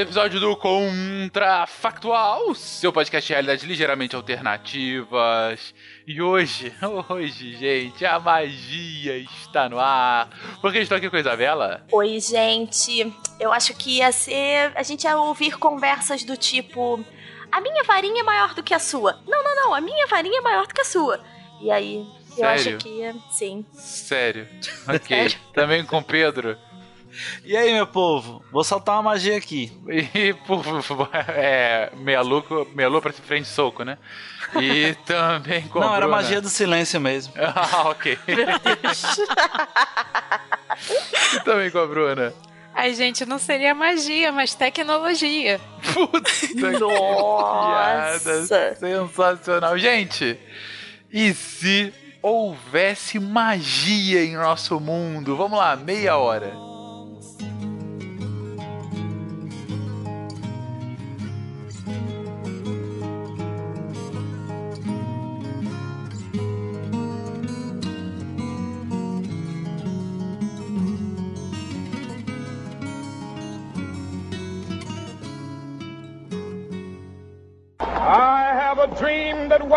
episódio do Contrafactual, seu podcast de realidade ligeiramente alternativas. E hoje, hoje, gente, a magia está no ar. Porque estou aqui com a Isabela. Oi, gente. Eu acho que ia ser. A gente ia ouvir conversas do tipo. A minha varinha é maior do que a sua. Não, não, não. A minha varinha é maior do que a sua. E aí, eu Sério? acho que ia. Sim. Sério. Ok. Sério? Também com Pedro. E aí, meu povo? Vou soltar uma magia aqui. E, por favor, é. Meia lua, meia lua pra frente soco, né? E também com a Não, era Bruna. magia do silêncio mesmo. Ah, ok. e também com a Bruna. Ai, gente, não seria magia, mas tecnologia. Puta Nossa. sensacional. Gente, e se houvesse magia em nosso mundo? Vamos lá, meia hora.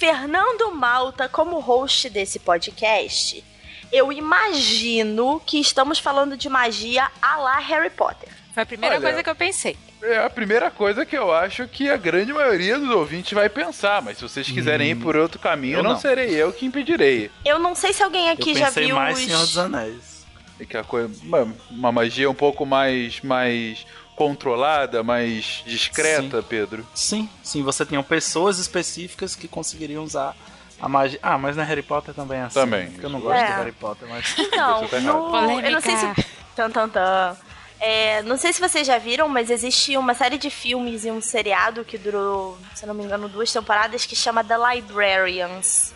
Fernando Malta como host desse podcast, eu imagino que estamos falando de magia a la Harry Potter. Foi a primeira Olha, coisa que eu pensei. É a primeira coisa que eu acho que a grande maioria dos ouvintes vai pensar, mas se vocês quiserem ir por outro caminho, eu não, não. serei eu que impedirei. Eu não sei se alguém Eu aqui já pensei viu mais os... Senhor dos Anéis. É que a coisa, uma, uma magia um pouco mais, mais controlada, mais discreta, Pedro. Sim, sim, você tinha pessoas específicas que conseguiriam usar a magia. Ah, mas na Harry Potter também é assim. Também. Porque eu não gosto É. de Harry Potter, mas. Então, Você tá no... eu não sei se... Tan, tan, tan. É, não sei se vocês já viram, mas existe uma série de filmes e um seriado que durou, se eu não me engano, duas temporadas que chama The Librarians.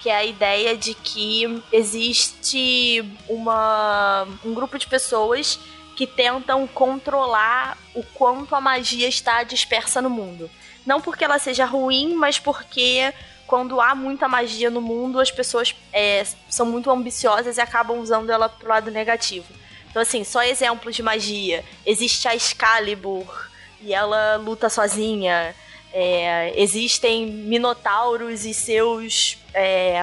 Que é a ideia de que existe uma, um grupo de pessoas que tentam controlar o quanto a magia está dispersa no mundo. Não porque ela seja ruim, mas porque quando há muita magia no mundo, as pessoas é, são muito ambiciosas e acabam usando ela pro lado negativo. Então, assim, só exemplos de magia. Existe a Excalibur e ela luta sozinha. É, existem minotauros e seus é,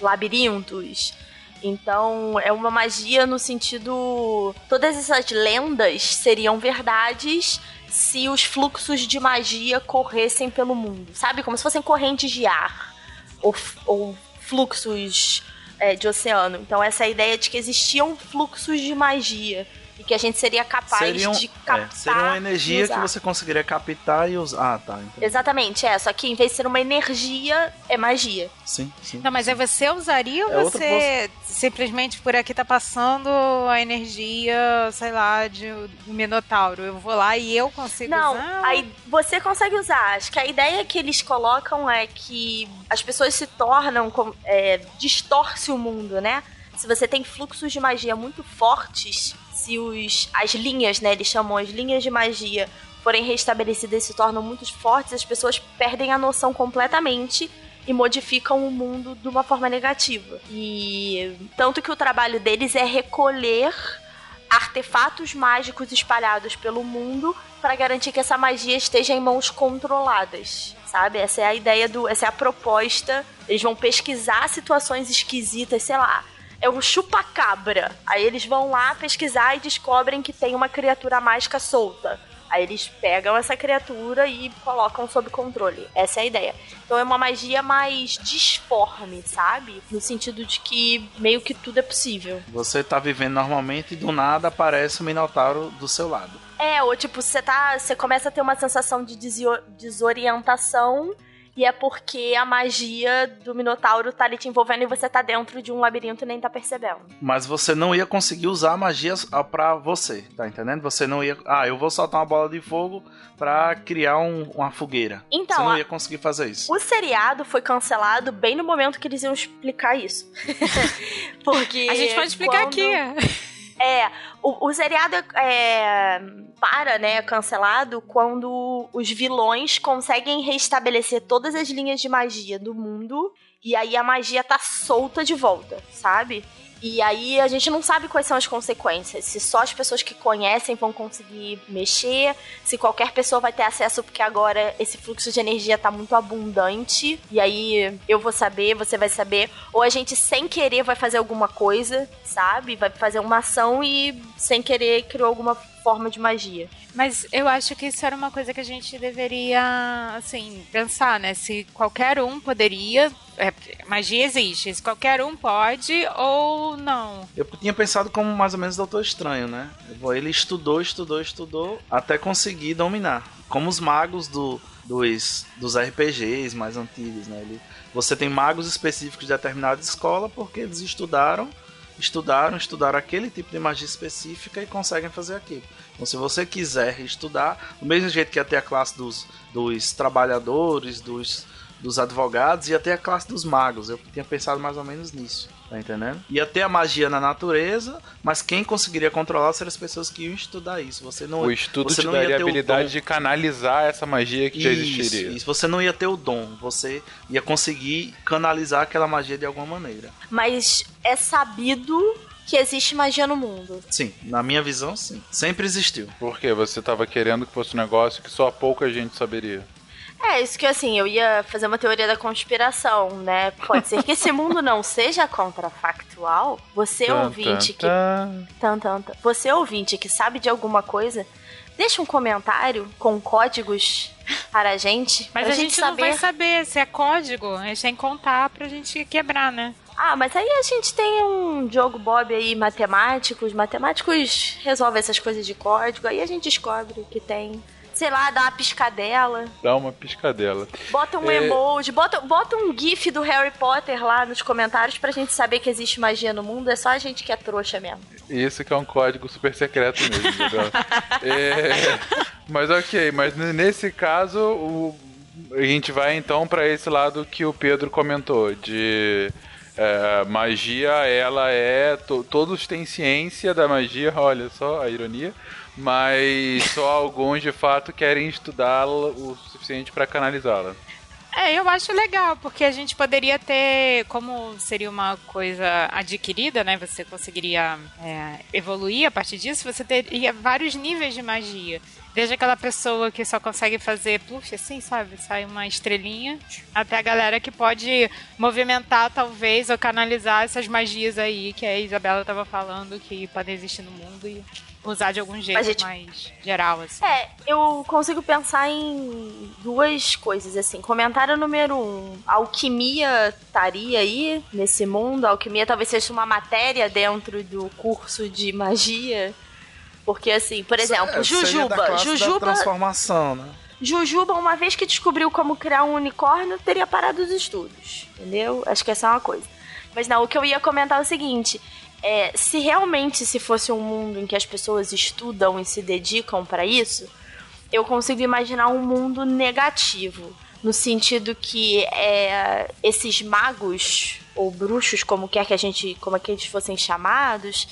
labirintos. Então, é uma magia no sentido. Todas essas lendas seriam verdades se os fluxos de magia corressem pelo mundo. Sabe? Como se fossem correntes de ar. Ou, ou fluxos é, de oceano. Então, essa é ideia de que existiam fluxos de magia. E que a gente seria capaz Seriam, de é, captar. seria uma energia que você conseguiria captar e usar. Ah, tá. entendi. Exatamente, é. Só que em vez de ser uma energia, é magia. Sim, sim. Não, mas é você usaria ou É você simplesmente por aqui tá passando a energia, sei lá, de um minotauro? Eu vou lá e eu consigo Não, usar? aí você consegue usar. Acho que a ideia que eles colocam é que as pessoas se tornam. É, distorce o mundo, né? Se você tem fluxos de magia muito fortes, se os, as linhas, né? Eles chamam as linhas de magia forem restabelecidas e se tornam muito fortes, as pessoas perdem a noção completamente e modificam o mundo de uma forma negativa. E tanto que o trabalho deles é recolher artefatos mágicos espalhados pelo mundo para garantir que essa magia esteja em mãos controladas, sabe? Essa é a ideia do, essa é a proposta. Eles vão pesquisar situações esquisitas, sei lá. É um chupa-cabra. Aí eles vão lá pesquisar e descobrem que tem uma criatura mágica solta. Aí eles pegam essa criatura e colocam sob controle. Essa é a ideia. Então é uma magia mais disforme, sabe? No sentido de que meio que tudo é possível. Você tá vivendo normalmente e do nada aparece o Minotauro do seu lado. É, ou tipo, você tá. Você começa a ter uma sensação de desorientação E é porque a magia do Minotauro tá ali te envolvendo e você tá dentro de um labirinto e nem tá percebendo. Mas você não ia conseguir usar a magia pra você, tá entendendo? Você não ia. Ah, eu vou soltar uma bola de fogo pra criar um- uma fogueira. Então, você não a- ia conseguir fazer isso. O seriado foi cancelado bem no momento que eles iam explicar isso. porque. A gente pode explicar quando- aqui. O, o seriado é, para, né, cancelado quando os vilões conseguem restabelecer todas as linhas de magia do mundo e aí a magia tá solta de volta, sabe? E aí a gente não sabe quais são as consequências. Se só as pessoas que conhecem vão conseguir mexer, se qualquer pessoa vai ter acesso, porque agora esse fluxo de energia tá muito abundante. E aí eu vou saber, você vai saber. Ou a gente sem querer vai fazer alguma coisa, sabe? Vai fazer uma ação e sem querer criou alguma forma de magia. Mas eu acho que isso era uma coisa que a gente deveria, assim, pensar, né? Se qualquer um poderia. É, magia existe. Se qualquer um pode ou não. Eu tinha pensado como mais ou menos Doutor Estranho, né? Ele estudou, estudou, estudou até conseguir dominar. Como os magos do, dos, dos RPGs mais antigos, né? Ele, você tem magos específicos de determinada escola porque eles estudaram, estudaram, estudaram aquele tipo de magia específica e conseguem fazer aquilo. Então, se você quiser estudar, do mesmo jeito que ter a classe dos, dos trabalhadores, dos, dos advogados, ia ter a classe dos magos. Eu tinha pensado mais ou menos nisso. Tá entendendo? Ia ter a magia na natureza, mas quem conseguiria controlar seriam as pessoas que iam estudar isso. Você não, O estudo você te não ia daria a habilidade de canalizar essa magia que já existiria. Isso, isso, você não ia ter o dom, você ia conseguir canalizar aquela magia de alguma maneira. Mas é sabido que existe magia no mundo. Sim, na minha visão, sim. Sempre existiu. Porque você tava querendo que fosse um negócio que só pouca gente saberia. É, isso que assim, eu ia fazer uma teoria da conspiração, né? Pode ser que esse mundo não seja contrafactual. Você Tan, ouvinte que tan, Tan, tan, tan. Você ouvinte que sabe de alguma coisa, deixa um comentário com códigos para a gente. Mas pra a gente não vai saber se é código. A gente tem que contar pra gente quebrar, né? Ah, mas aí a gente tem um Diogo Bob aí, matemático. Os matemáticos resolvem essas coisas de código. Aí a gente descobre que tem. Sei lá, dá uma piscadela. Dá uma piscadela. Bota um É. emoji, bota, bota um gif do Harry Potter lá nos comentários pra gente saber que existe magia no mundo. É só a gente que é trouxa mesmo. Isso que é um código super secreto mesmo? É, mas ok, mas nesse caso o- a gente vai então pra esse lado que o Pedro comentou de é, magia, ela é to- todos têm ciência da magia, olha só a ironia, mas só alguns de fato querem estudá-la o suficiente pra canalizá-la. É, eu acho legal, porque a gente poderia ter, como seria uma coisa adquirida, né? Você conseguiria é, evoluir a partir disso, você teria vários níveis de magia. Desde aquela pessoa que só consegue fazer puxa, assim, sabe? Sai uma estrelinha, até a galera que pode movimentar, talvez, ou canalizar essas magias aí que a Isabela tava falando, que podem existir no mundo e usar de algum jeito gente- mais geral, assim. É, eu consigo pensar em duas coisas, assim. Comentário número um: a alquimia estaria aí nesse mundo? A alquimia talvez seja uma matéria dentro do curso de magia. Porque, assim, por exemplo, É, Jujuba. Jujuba, transformação, né? Jujuba, uma vez que descobriu como criar um unicórnio, teria parado os estudos. Entendeu? Acho que essa é uma coisa. Mas não, o que eu ia comentar é o seguinte: é, se realmente se fosse um mundo em que as pessoas estudam e se dedicam para isso, eu consigo imaginar um mundo negativo. No sentido que é, esses magos ou bruxos, como quer que a gente, como é que eles fossem chamados,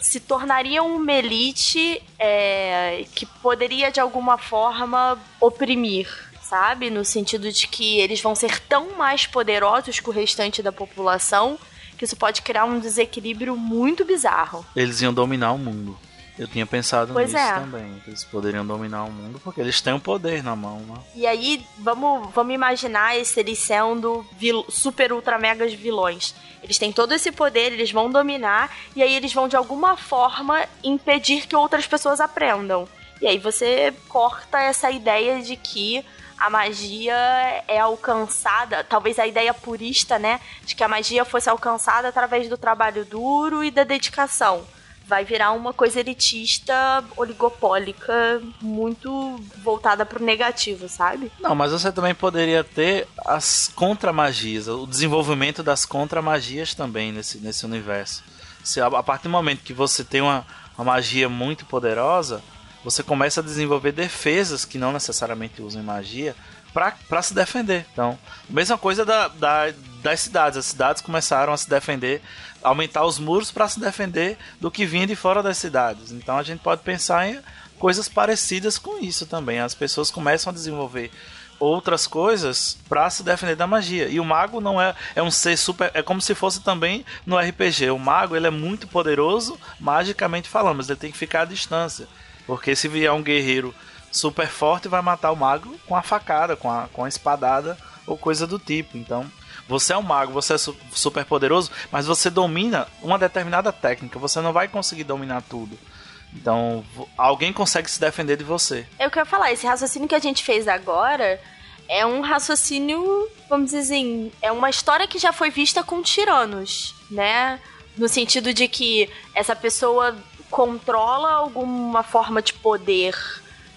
se tornariam uma elite é, que poderia de alguma forma oprimir, sabe? No sentido de que eles vão ser tão mais poderosos que o restante da população que isso pode criar um desequilíbrio muito bizarro. Eles iam dominar o mundo. Eu tinha pensado Pois nisso é. também. que Eles poderiam dominar o mundo porque eles têm o poder na mão, né? E aí, vamos, vamos imaginar eles sendo vil- super ultra megas vilões. Eles têm todo esse poder, eles vão dominar, e aí eles vão de alguma forma impedir que outras pessoas aprendam. E aí você corta essa ideia de que a magia é alcançada, talvez a ideia purista, né? De que a magia fosse alcançada através do trabalho duro e da dedicação. Vai virar uma coisa elitista, oligopólica, muito voltada pro negativo, sabe? Não, mas você também poderia ter as contramagias, o desenvolvimento das contramagias também nesse, nesse universo. Se a, partir do momento que você tem uma, uma magia muito poderosa, você começa a desenvolver defesas que não necessariamente usam magia para se defender. Então, mesma coisa da, da, das cidades. As cidades começaram a se defender, aumentar os muros para se defender do que vinha de fora das cidades. Então a gente pode pensar em coisas parecidas com isso também. As pessoas começam a desenvolver outras coisas para se defender da magia. E o mago não é é um ser super, é como se fosse também no RPG. O mago, ele é muito poderoso magicamente falando, mas ele tem que ficar à distância. Porque se vier um guerreiro super forte, vai matar o mago com a facada, com a, com a espadada ou coisa do tipo. Então, você é um mago, você é su super poderoso, mas você domina uma determinada técnica. Você não vai conseguir dominar tudo. Então, alguém consegue se defender de você. É o que eu ia falar, esse raciocínio que a gente fez agora é um raciocínio, vamos dizer assim, é uma história que já foi vista com tiranos, né? No sentido de que essa pessoa controla alguma forma de poder,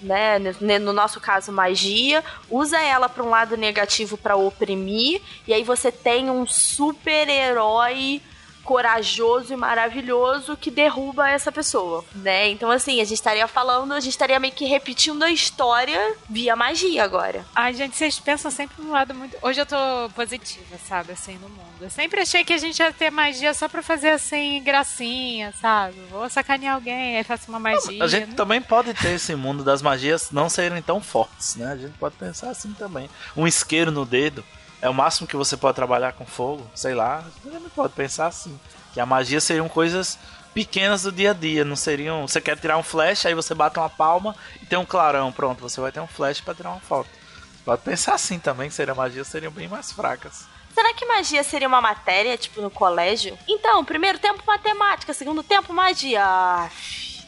né? No nosso caso, magia, usa ela para um lado negativo para oprimir, e aí você tem um super-herói corajoso e maravilhoso que derruba essa pessoa, né? Então, assim, a gente estaria falando, a gente estaria meio que repetindo a história via magia agora. Ai, gente, vocês pensam sempre no lado muito. Hoje eu tô positiva, sabe, assim, no mundo. Eu sempre achei que a gente ia ter magia só pra fazer, assim, gracinha, sabe? Vou sacanear alguém, aí faço uma magia. A gente né? também pode ter esse mundo das magias não serem tão fortes, né? A gente pode pensar assim também. Um isqueiro no dedo é o máximo que você pode trabalhar com fogo, sei lá. Você pode pensar assim. Que a magia seriam coisas pequenas do dia a dia, não seriam. Você quer tirar um flash, aí você bate uma palma e tem um clarão, pronto, você vai ter um flash para tirar uma foto. Você pode pensar assim também, que seria magia seriam bem mais fracas. Será que magia seria uma matéria, tipo, no colégio? Então, primeiro tempo matemática, segundo tempo magia. Ah,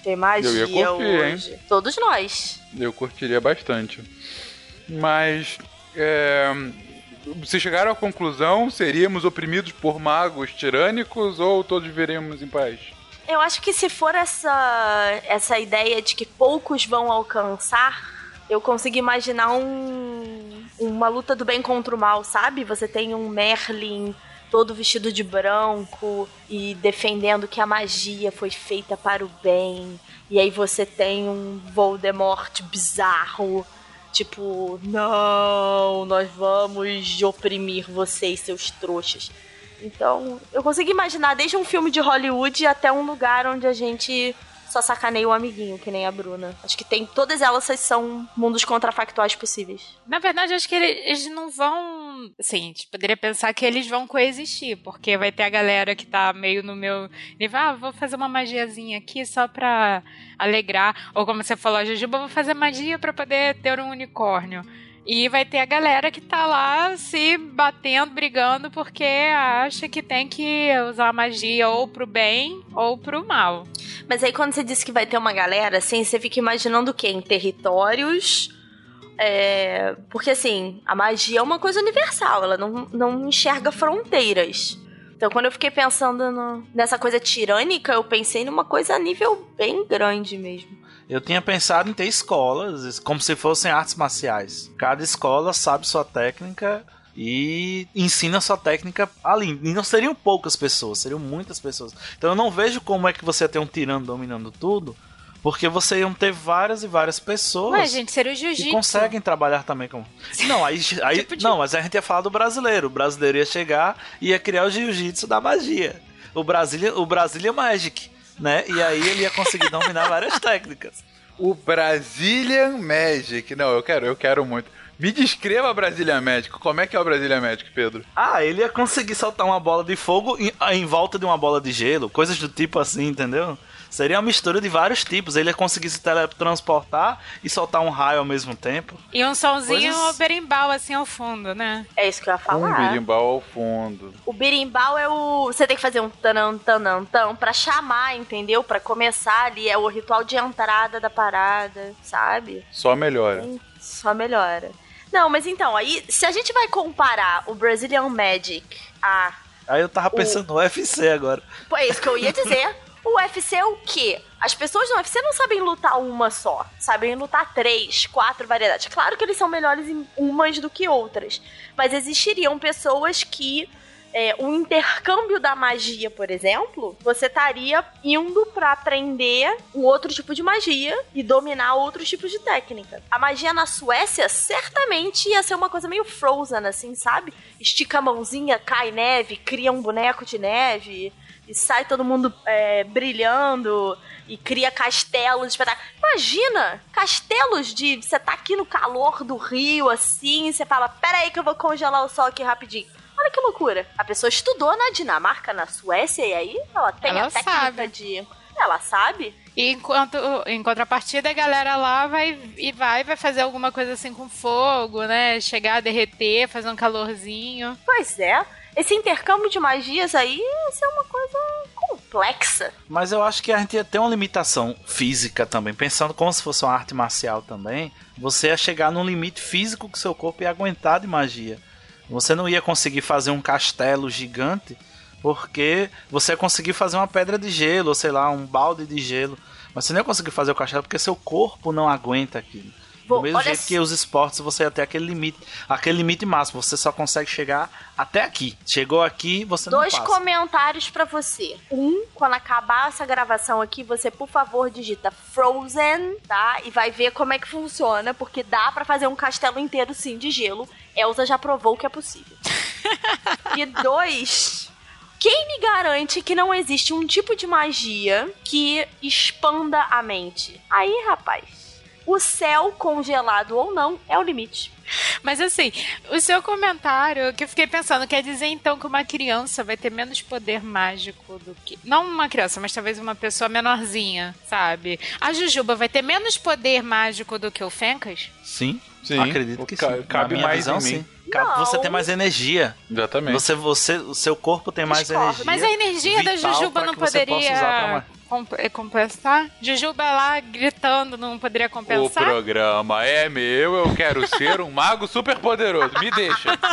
tem magia Eu ia curtir, hoje. Hein? Todos nós. Eu curtiria bastante. Mas. É, vocês chegaram à conclusão, seríamos oprimidos por magos tirânicos ou todos viveremos em paz? Eu acho que se for essa, essa ideia de que poucos vão alcançar, eu consigo imaginar um, uma luta do bem contra o mal, sabe? Você tem um Merlin todo vestido de branco e defendendo que a magia foi feita para o bem. E aí você tem um Voldemort bizarro Tipo, não, nós vamos oprimir vocês, seus trouxas. Então, eu consigo imaginar desde um filme de Hollywood até um lugar onde a gente só sacaneia o amiguinho, que nem a Bruna. Acho que tem. Todas elas são mundos contrafactuais possíveis. Na verdade, acho que eles não vão. Assim, a gente poderia pensar que eles vão coexistir, porque vai ter a galera que tá meio no meu nível, ah, vou fazer uma magiazinha aqui só pra alegrar. Ou como você falou, Jujuba, vou fazer magia para poder ter um unicórnio. E vai ter a galera que tá lá se batendo, brigando, porque acha que tem que usar magia ou pro bem ou pro mal. Mas aí quando você disse que vai ter uma galera, assim, você fica imaginando o quê? Em territórios. É... Porque assim, a magia é uma coisa universal, ela não, não enxerga fronteiras. Então, quando eu fiquei pensando no, nessa coisa tirânica, eu pensei numa coisa a nível bem grande mesmo. Eu tinha pensado em ter escolas, como se fossem artes marciais. Cada escola sabe sua técnica e ensina sua técnica ali. E não seriam poucas pessoas, seriam muitas pessoas. Então eu não vejo como é que você tem um tirano dominando tudo, porque você iam ter várias e várias pessoas Ué, gente, seria o jiu-jitsu. que conseguem trabalhar também com. Não, aí, aí tipo de... não, mas a gente ia falar do brasileiro. O brasileiro ia chegar e ia criar o jiu-jitsu da magia. O Brasília, o Brasília Magic né? E aí ele ia conseguir dominar várias técnicas. O Brazilian Magic. Não, eu quero, eu quero muito. Me descreva Brazilian Magic. Como é que é o Brazilian Magic, Pedro? Ah, ele ia conseguir soltar uma bola de fogo em, em volta de uma bola de gelo, coisas do tipo assim, entendeu? Seria uma mistura de vários tipos. Ele ia conseguir se teletransportar e soltar um raio ao mesmo tempo. E um somzinho Coisas... berimbau assim ao fundo, né? É isso que eu ia falar. Um berimbau ao fundo. O berimbau é o. Você tem que fazer um tanão, tanão, tão pra chamar, entendeu? Pra começar ali. É o ritual de entrada da parada, sabe? Só melhora. Só melhora. Não, mas então, aí, se a gente vai comparar o Brazilian Magic a. Aí eu tava pensando o... no UFC agora. Pô, é isso que eu ia dizer. O UFC é o quê? As pessoas no UFC não sabem lutar uma só. Sabem lutar três, quatro variedades. Claro que eles são melhores em umas do que outras. Mas existiriam pessoas que é, o intercâmbio da magia, por exemplo, você estaria indo para aprender um outro tipo de magia e dominar outros tipos de técnica. A magia na Suécia certamente ia ser uma coisa meio Frozen, assim, sabe? Estica a mãozinha, cai neve, cria um boneco de neve e sai todo mundo é, brilhando e cria castelos espetáculos. Imagina castelos de você tá aqui no calor do rio, assim, e você fala: Pera aí que eu vou congelar o sol aqui rapidinho. Olha que loucura. A pessoa estudou na Dinamarca, na Suécia, e aí ela tem Ela a técnica sabe. de. Ela sabe? E enquanto, em contrapartida, a galera lá vai e vai, vai fazer alguma coisa assim com fogo, né? Chegar a derreter, fazer um calorzinho. Pois é. Esse intercâmbio de magias aí isso é uma coisa complexa. Mas eu acho que a gente ter uma limitação física também. Pensando como se fosse uma arte marcial também, você ia chegar num limite físico que seu corpo ia aguentar de magia. Você não ia conseguir fazer um castelo gigante porque você ia conseguir fazer uma pedra de gelo, ou sei lá, um balde de gelo. Mas você não ia conseguir fazer o castelo porque seu corpo não aguenta aquilo. Vou- Do mesmo jeito s- que os esportes você ia ter aquele limite, aquele limite máximo, você só consegue chegar até aqui. Chegou aqui, você Dois não passa. comentários pra você. Um, quando acabar essa gravação aqui, você, por favor, digita Frozen, tá? E vai ver como é que funciona, porque dá pra fazer um castelo inteiro, sim, de gelo. Elsa já provou que é possível. e dois, quem me garante que não existe um tipo de magia que expanda a mente? Aí, rapaz, o céu, congelado ou não, é o limite. Mas assim, o seu comentário, que eu fiquei pensando, quer dizer então que uma criança vai ter menos poder mágico do que. Não uma criança, mas talvez uma pessoa menorzinha, sabe? A Jujuba vai ter menos poder mágico do que o Fencas? Sim, Sim, acredito que ca- sim. cabe mais visão, em mim. sim. Não. Você tem mais energia. Exatamente. Você, você, o seu corpo tem mais Discordo. energia. Mas a energia da Jujuba não poderia compensar? Jujuba lá gritando não poderia O compensar? programa é meu, eu quero ser um mago super poderoso. Me deixa.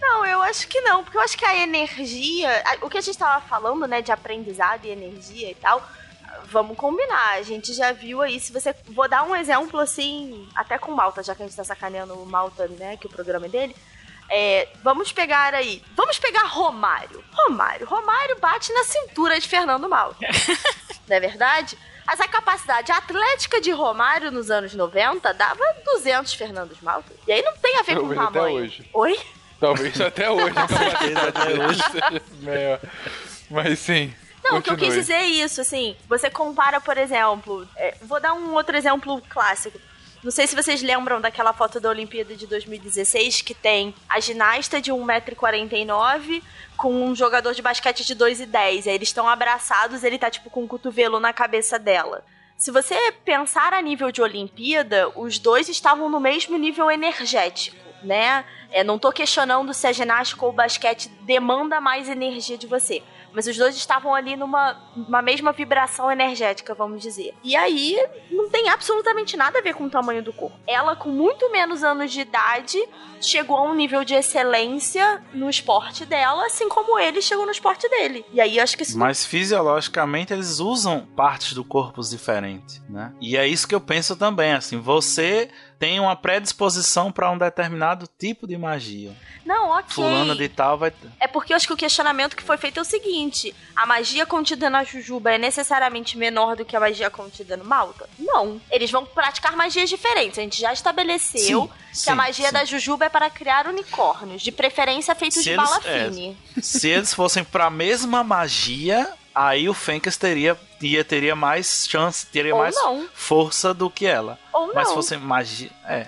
Não, eu acho que não, porque eu acho que a energia, o que a gente tava falando, né, de aprendizado e energia e tal, vamos combinar. A gente já viu aí, se você. Vou dar um exemplo assim, até com o Malta, já que a gente tá sacaneando o Malta, né, que o programa é dele. É, vamos pegar aí. Vamos pegar Romário. Romário. Romário bate na cintura de Fernando Malta. não é verdade? Mas a capacidade atlética de Romário nos anos 90 dava 200 Fernandos Malta. E aí não tem a ver com Talvez até tamanho. hoje. Oi? Talvez até hoje a capacidade até dele seja maior. Mas sim. Não, o que eu quis continue. dizer é isso, assim, você compara, por exemplo, é, vou dar um outro exemplo clássico. Não sei se vocês lembram daquela foto da Olimpíada de 2016 que tem a ginasta de 1,49m com um jogador de basquete de 2,10. Aí eles estão abraçados, ele tá tipo com um cotovelo na cabeça dela. Se você pensar a nível de Olimpíada, os dois estavam no mesmo nível energético, né? É, não tô questionando se a ginástica ou o basquete demanda mais energia de você. Mas os dois estavam ali numa uma mesma vibração energética, vamos dizer. E aí, não tem absolutamente nada a ver com o tamanho do corpo. Ela, com muito menos anos de idade, chegou a um nível de excelência no esporte dela, assim como ele chegou no esporte dele. E aí, acho que Mas fisiologicamente eles usam partes do corpo diferentes, né? E é isso que eu penso também, assim, você tem uma predisposição para um determinado tipo de magia. não, ok. Fulana de tal vai ter. É porque eu acho que o questionamento que foi feito é o seguinte: a magia contida na Jujuba é necessariamente menor do que a magia contida no Malta? Não. Eles vão praticar magias diferentes. A gente já estabeleceu Sim, que sim, a magia sim. da Jujuba é para criar unicórnios, de preferência feitos Se de eles- bala é. fine. Se eles fossem para a mesma magia, aí o Fencas teria, ia, teria mais chance, teria Ou mais não. força do que ela. Ou Mas não. se fosse magia. É.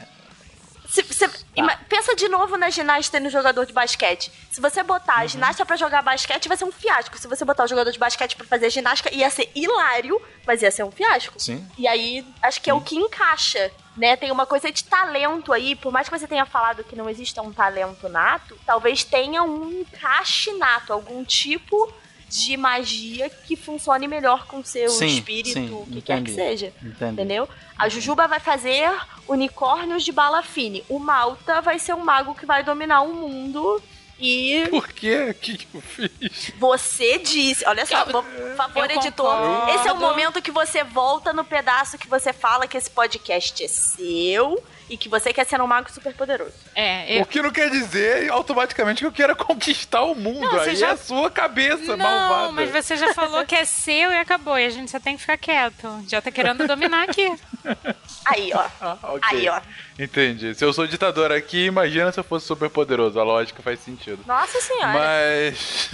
Se- se- ima- pensa de novo na ginasta e no jogador de basquete. Se você botar a Uhum. ginasta pra jogar basquete, vai ser um fiasco. Se você botar o jogador de basquete pra fazer ginástica, ia ser hilário, mas ia ser um fiasco. Sim. E aí, acho que é o que encaixa, né? Tem uma coisa de talento aí, por mais que você tenha falado que não exista um talento nato, talvez tenha um encaixe nato, algum tipo de magia que funcione melhor com seu Sim, espírito, sim, o que quer que entendi. seja. Entendi. Entendeu? A Jujuba vai fazer unicórnios de bala fine. O Malta vai ser um mago que vai dominar o mundo E Por quê? O que, que eu fiz? você disse, olha só, por favor, editor, concordo. esse é o momento que você volta no pedaço que você fala que esse podcast é seu e que você quer ser um mago super poderoso. É, eu, O que não quer dizer automaticamente que eu queira conquistar o mundo. Não, Aí já- é a sua cabeça Não, malvada. mas você já falou que é seu e acabou. E a gente só tem que ficar quieto. Já tá querendo dominar aqui. Aí, ó. Ah, ok. Aí, ó. Entendi. Se eu sou ditador aqui, imagina se eu fosse super poderoso. A lógica faz sentido. Nossa senhora. Mas.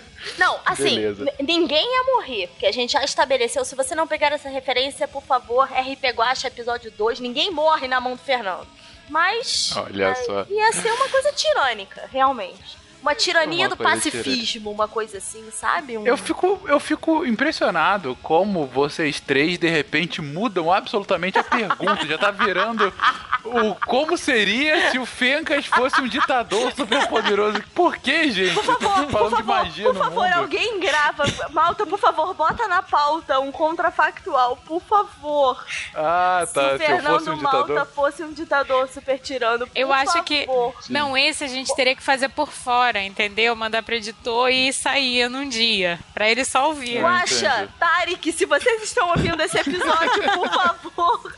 Não, assim, Beleza. ninguém ia morrer, porque a gente já estabeleceu. Se você não pegar essa referência, por favor, RP Guacha episódio 2, ninguém morre na mão do Fernando. Mas. Olha mas só. Ia ser uma coisa tirânica, realmente. Uma tirania Uma do pacifismo, uma coisa assim, sabe? Um- Eu fico, eu fico impressionado como vocês três, de repente, mudam absolutamente a pergunta. Já tá virando o como seria se o Fencas fosse um ditador super poderoso. Por que, gente? Por favor, por favor, magia por favor, alguém grava. Malta, por favor, bota na pauta um contrafactual, por favor. Ah, Se tá. o Se eu Fernando fosse um Malta ditador. fosse um ditador super tirano, por Eu acho que. favor. Não, esse a gente teria que fazer por fora, entendeu? Mandar pro editor e sair num dia. Pra ele só ouvir. Guaxa. Tarek, se vocês estão ouvindo esse episódio, por favor.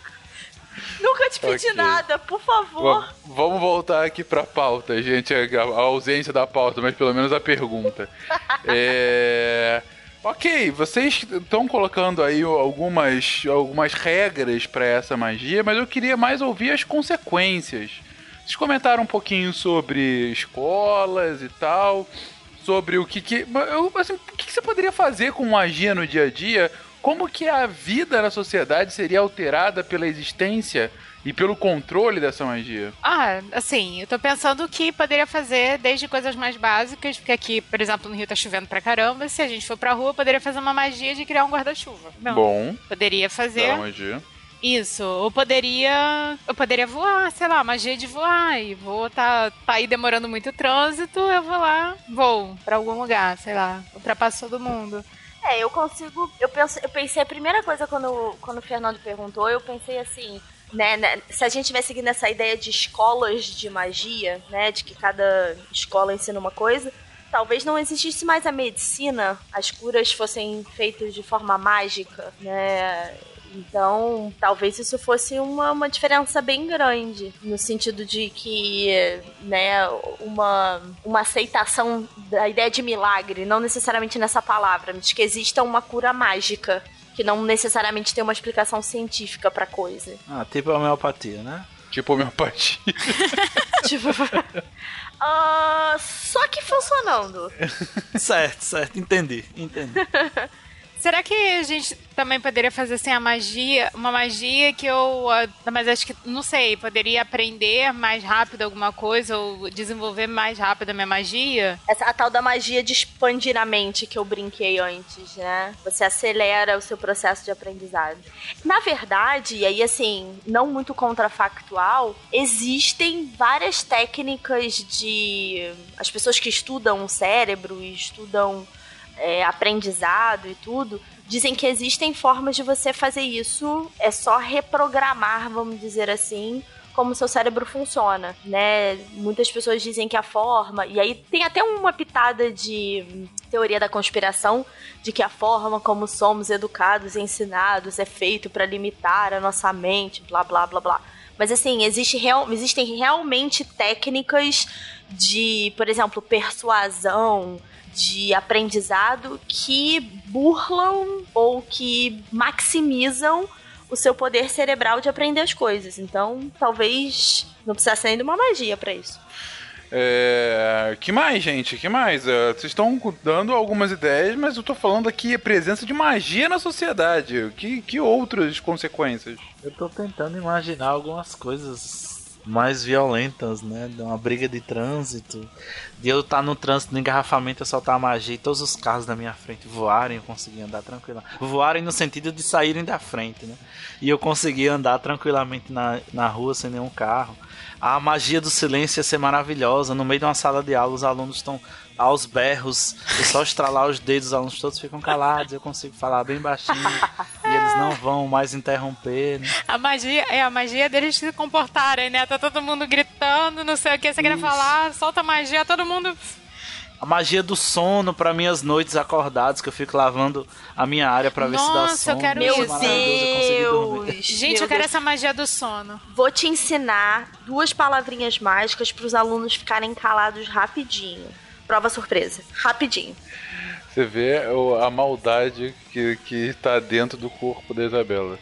Nunca te pedi Ok. nada, por favor. Va- Vamos voltar aqui pra pauta, gente. A, a ausência da pauta, mas pelo menos a pergunta. é... Ok, vocês estão colocando aí algumas, algumas regras pra essa magia, mas eu queria mais ouvir as consequências. Vocês comentaram um pouquinho sobre escolas e tal, sobre o que que, assim, o que que você poderia fazer com magia no dia a dia? Como que a vida na sociedade seria alterada pela existência e pelo controle dessa magia? Ah, assim, eu tô pensando que poderia fazer desde coisas mais básicas, porque aqui, por exemplo, no Rio tá chovendo pra caramba. Se a gente for pra rua, poderia fazer uma magia de criar um guarda-chuva. Bom, Poderia fazer da magia. Isso. Ou poderia. Eu poderia voar, sei lá, magia de voar. E vou tá, tá aí demorando muito o trânsito, eu vou lá, vou pra algum lugar, sei lá. Ultrapasso todo mundo. É, eu consigo. Eu, penso, eu pensei, a primeira coisa quando, quando o Fernando perguntou, eu pensei assim. Né, né, se a gente estiver seguindo essa ideia de escolas de magia, né, de que cada escola ensina uma coisa, talvez não existisse mais a medicina, as curas fossem feitas de forma mágica, né? Então, talvez isso fosse uma, uma diferença bem grande, no sentido de que, né, uma, uma aceitação da ideia de milagre, não necessariamente nessa palavra, mas que exista uma cura mágica, que não necessariamente tem uma explicação científica pra coisa. Ah, tipo a homeopatia, né? Tipo homeopatia. tipo. ah, só que funcionando. certo, certo, entendi, entendi. Será que a gente também poderia fazer assim a magia, uma magia que eu, ah, mas acho que não sei, poderia aprender mais rápido alguma coisa ou desenvolver mais rápido a minha magia? Essa a tal da magia de expandir a mente que eu brinquei antes, né? Você acelera o seu processo de aprendizado. Na verdade, e aí assim, não muito contrafactual, existem várias técnicas de as pessoas que estudam o cérebro e estudam é, aprendizado e tudo, dizem que existem formas de você fazer isso, é só reprogramar, vamos dizer assim, como seu cérebro funciona, né? Muitas pessoas dizem que a forma, e aí tem até uma pitada de teoria da conspiração de que a forma como somos educados ensinados é feito para limitar a nossa mente, blá blá blá blá. Mas assim, existe real, existem realmente técnicas de, por exemplo, persuasão, de aprendizado que burlam ou que maximizam o seu poder cerebral de aprender as coisas. Então, talvez não precisasse nem de uma magia para isso. É... Que mais, gente? Que mais? É, Vocês estão dando algumas ideias, mas eu tô falando aqui a presença de magia na sociedade. Que, que outras consequências? Eu tô tentando imaginar algumas coisas mais violentas, né? De uma briga de trânsito. De eu estar no trânsito, no engarrafamento, eu soltar a magia e todos os carros da minha frente voarem, eu conseguir andar tranquilo. Voarem no sentido de saírem da frente, né? E eu conseguir andar tranquilamente na, na rua sem nenhum carro. A magia do silêncio ia ser maravilhosa. No meio de uma sala de aula, os alunos estão aos berros, e só estralar os dedos, os alunos todos ficam calados, eu consigo falar bem baixinho e eles não vão mais interromper. Né? A magia é a magia deles se comportarem, né? Tá todo mundo gritando, não sei o que você quer falar, solta a magia, todo mundo. A magia do sono para minhas noites acordadas, que eu fico lavando a minha área para ver se dá Nossa, sono. eu quero Meu isso. Maravilhoso, eu. Deus! Gente, Meu eu quero Deus. essa magia do sono. Vou te ensinar duas palavrinhas mágicas para os alunos ficarem calados rapidinho. Prova surpresa. Rapidinho. Você vê a maldade que, que tá dentro do corpo da Isabela.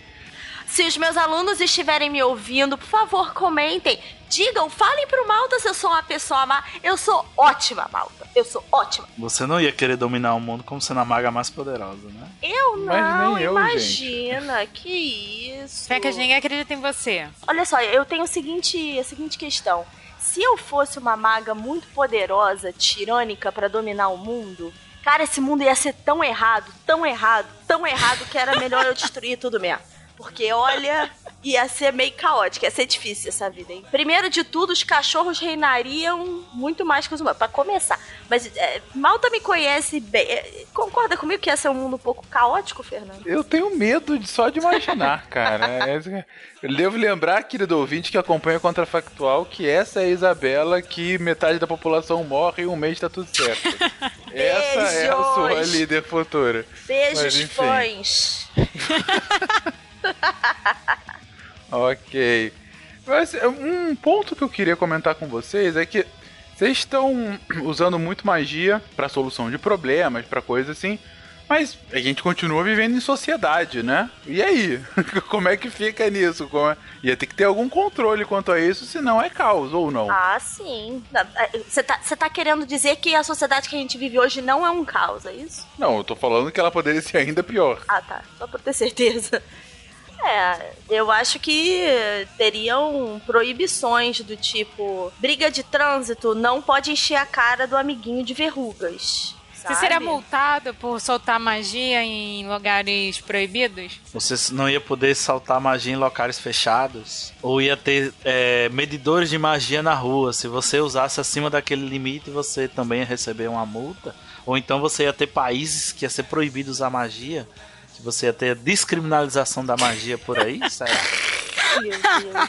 Se os meus alunos estiverem me ouvindo, por favor, comentem. Digam, falem pro Malta se eu sou uma pessoa má. Eu sou ótima, Malta. Eu sou ótima. Você não ia querer dominar o mundo como sendo a maga mais poderosa, né? Eu Mas não, nem eu, imagina. Que isso. Fecas, ninguém acredita em você. Olha só, eu tenho o seguinte, a seguinte questão. Se eu fosse uma maga muito poderosa, tirânica pra dominar o mundo, cara, esse mundo ia ser tão errado, tão errado, tão errado que era melhor eu destruir tudo mesmo. Porque, olha, ia ser meio caótico, ia ser difícil essa vida, hein? Primeiro de tudo, os cachorros reinariam muito mais que os humanos, pra começar. Mas é, Malta me conhece bem. É, Concorda comigo que ia ser um mundo um pouco caótico, Fernando? Eu tenho medo de, só de imaginar, cara. É- Eu devo lembrar, querido ouvinte que acompanha o Contrafactual, que essa é a Isabela que metade da população morre e um mês tá tudo certo. Essa é a sua líder futura. Beijos, Mas, enfim. fãs. Ok. Mas é, um ponto que eu queria comentar com vocês é que vocês estão usando muito magia pra solução de problemas, pra coisa assim. Mas a gente continua vivendo em sociedade, né? E aí? Como é que fica nisso? Como é- Ia ter que ter algum controle quanto a isso, senão é caos, ou não? Ah, sim. Você tá, você tá querendo dizer que a sociedade que a gente vive hoje não é um caos, é isso? Não, eu tô falando que ela poderia ser ainda pior. Ah, tá. Só pra ter certeza. É, eu acho que teriam proibições do tipo: briga de trânsito não pode encher a cara do amiguinho de verrugas. Você seria multado por soltar magia em lugares proibidos? Você não ia poder saltar magia em locais fechados. Ou ia ter é, medidores de magia na rua. Se você usasse acima daquele limite, você também ia receber uma multa. Ou então você ia ter países que ia ser proibido usar magia. Que você ia ter descriminalização da magia por aí, sério. Meu Deus.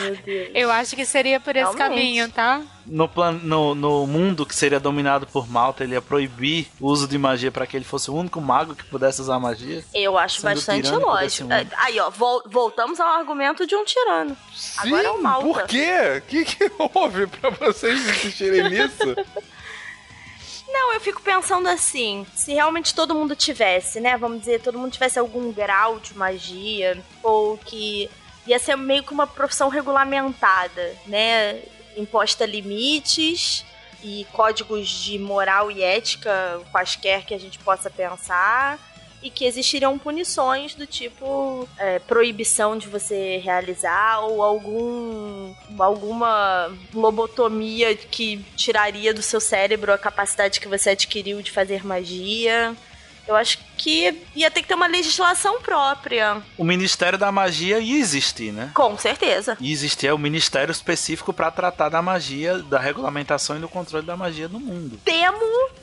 Meu Deus. Eu acho que seria por esse Realmente. caminho, tá? No, plan, no, no mundo que seria dominado por Malta, ele ia proibir o uso de magia para que ele fosse o único mago que pudesse usar magia. Eu acho bastante lógico. mundo. Aí, ó, vol- voltamos ao argumento de um tirano. Agora é o Sim, Malta. Por quê? O que, que houve pra vocês insistirem nisso? Não, eu fico pensando assim, se realmente todo mundo tivesse, né, vamos dizer, todo mundo tivesse algum grau de magia, ou que ia ser meio que uma profissão regulamentada, né, imposta limites e códigos de moral e ética quaisquer que a gente possa pensar, e que existiriam punições do tipo é, proibição de você realizar ou algum alguma lobotomia que tiraria do seu cérebro a capacidade que você adquiriu de fazer magia. Eu acho que ia ter que ter uma legislação própria, O Ministério da Magia ia existir, né? com certeza. E existia o ministério específico para tratar da magia, da regulamentação e do controle da magia no mundo. Temo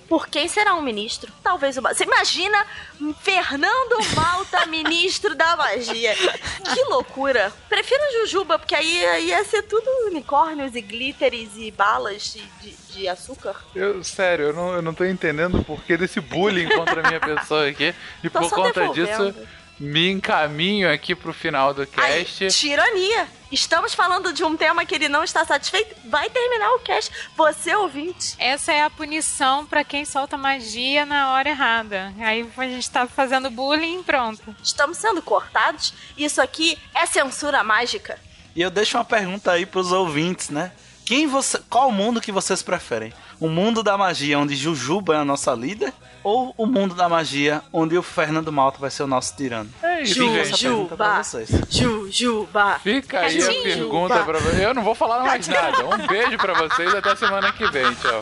por quem será um ministro. Talvez o. Você imagina Fernando Malta, ministro da magia. Que loucura. Prefiro Jujuba, porque aí ia ser tudo unicórnios e glitters e balas de, de, açúcar. Eu, sério, eu não, eu não tô entendendo o porquê desse bullying contra a minha pessoa aqui. E Tô por conta disso, me encaminho aqui pro final do cast. tirania. Estamos falando de um tema que ele não está satisfeito. Vai terminar o cast. Você, ouvinte. Essa é a punição pra quem solta magia na hora errada. Aí a gente tá fazendo bullying e pronto. Estamos sendo cortados. Isso aqui é censura mágica. E eu deixo uma pergunta aí pros ouvintes, né? Quem você, qual mundo que vocês preferem? O mundo da magia onde Jujuba é a nossa líder ou o mundo da magia onde o Fernando Malta vai ser o nosso tirano? É pra vocês. Jujuba. Fica aí a Jujuba. pergunta pra vocês. Eu não vou falar mais nada. Um beijo pra vocês até semana que vem. Tchau.